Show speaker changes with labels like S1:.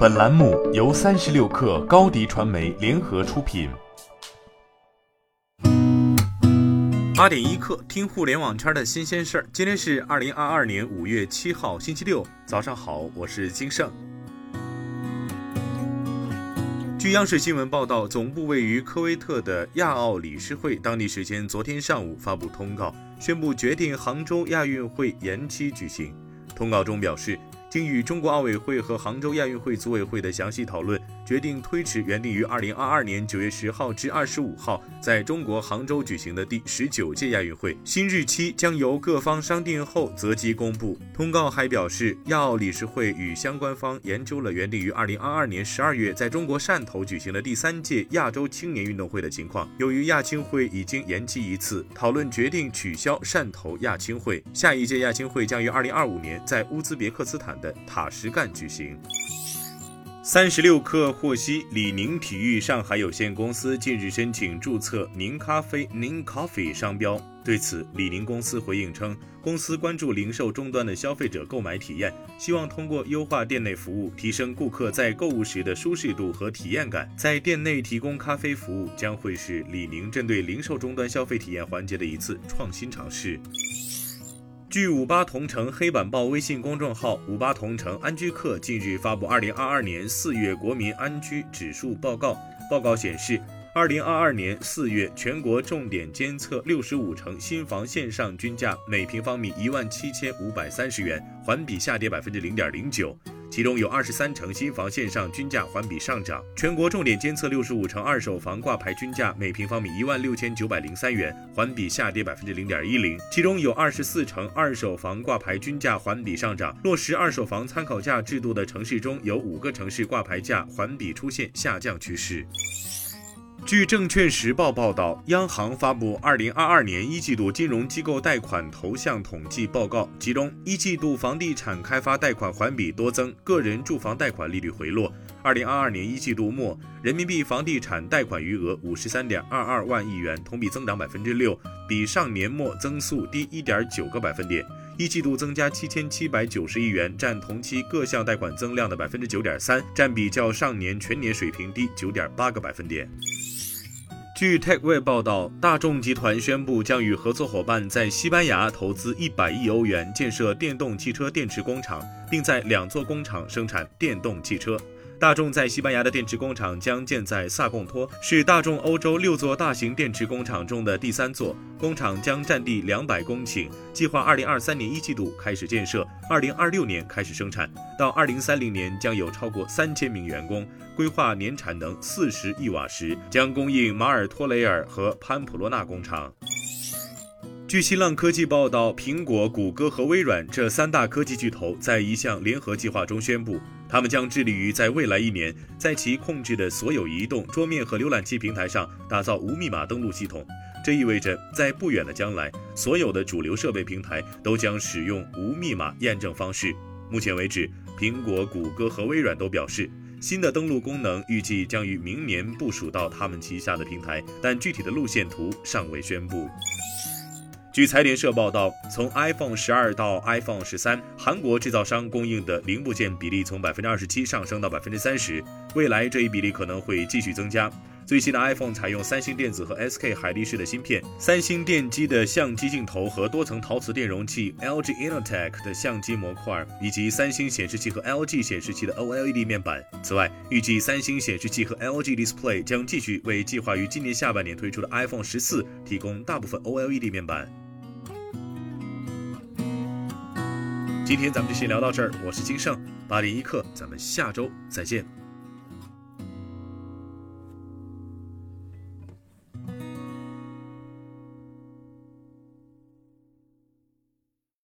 S1: 本栏目由三十六氪高低传媒联合出品。
S2: 八点一刻，听互联网圈的新鲜事儿。今天是二零二二年五月七号，星期六，早上好，我是金盛。据央视新闻报道，总部位于科威特的亚奥理事会当地时间昨天上午发布通告，宣布决定杭州亚运会延期举行。通告中表示。经与中国奥委会和杭州亚运会组委会的详细讨论，决定推迟原定于二零二二年九月十号至二十五号在中国杭州举行的第十九届亚运会。新日期将由各方商定后择机公布。通告还表示，亚奥理事会与相关方研究了原定于二零二二年十二月在中国汕头举行的第三届亚洲青年运动会的情况。由于亚青会已经延期一次，讨论决定取消汕头亚青会。下一届亚青会将于二零二五年在乌兹别克斯坦。的塔什干举行。三十六氪获悉，李宁体育上海有限公司近日申请注册“宁咖啡”（宁 Coffee） 商标。对此，李宁公司回应称，公司关注零售终端的消费者购买体验，希望通过优化店内服务，提升顾客在购物时的舒适度和体验感。在店内提供咖啡服务，将会是李宁针对零售终端消费体验环节的一次创新尝试。据五八同城黑板报微信公众号“五八同城安居客”近日发布二零二二年四月国民安居指数报告。报告显示，二零二二年四月全国重点监测六十五城新房线上均价每平方米一万七千五百三十元，环比下跌百分之零点零九。其中有二十三城新房线上均价环比上涨，全国重点监测六十五城二手房挂牌均价每平方米一万六千九百零三元，环比下跌百分之零点一零。其中有二十四城二手房挂牌均价环比上涨，落实二手房参考价制度的城市中有五个城市挂牌价环比出现下降趋势。据证券时报报道，央行发布二零二二年一季度金融机构贷款投向统计报告，其中一季度房地产开发贷款环比多增，个人住房贷款利率回落。二零二二年一季度末，人民币房地产贷款余额五十三点二二万亿元，同比增长百分之六，比上年末增速低一点九个百分点。一季度增加七千七百九十亿元，占同期各项贷款增量的百分之九点三，占比较上年全年水平低九点八个百分点。据 TechWeb 报道，大众集团宣布将与合作伙伴在西班牙投资一百亿欧元建设电动汽车电池工厂，并在两座工厂生产电动汽车。大众在西班牙的电池工厂将建在萨贡托，是大众欧洲六座大型电池工厂中的第三座。工厂将占地两百公顷，计划二零二三年一季度开始建设，二零二六年开始生产，到二零三零年将有超过三千名员工。规划年产能四十亿瓦时，将供应马尔托雷尔和潘普洛纳工厂。据新浪科技报道，苹果、谷歌和微软这三大科技巨头在一项联合计划中宣布，他们将致力于在未来一年，在其控制的所有移动、桌面和浏览器平台上打造无密码登录系统。这意味着，在不远的将来，所有的主流设备平台都将使用无密码验证方式。目前为止，苹果、谷歌和微软都表示，新的登录功能预计将于明年部署到他们旗下的平台，但具体的路线图尚未宣布。据财联社报道，从 iPhone 十二到 iPhone 十三，韩国制造商供应的零部件比例从百分之二十七上升到百分之三十，未来这一比例可能会继续增加。最新的 iPhone 采用三星电子和 SK 海力士的芯片，三星电机的相机镜头和多层陶瓷电容器，LG Innotek 的相机模块，以及三星显示器和 LG 显示器的 OLED 面板。此外，预计三星显示器和 LG Display 将继续为计划于今年下半年推出的 iPhone 十四提供大部分 OLED 面板。今天咱们就先聊到这儿，我是金盛八点一刻，咱们下周再见。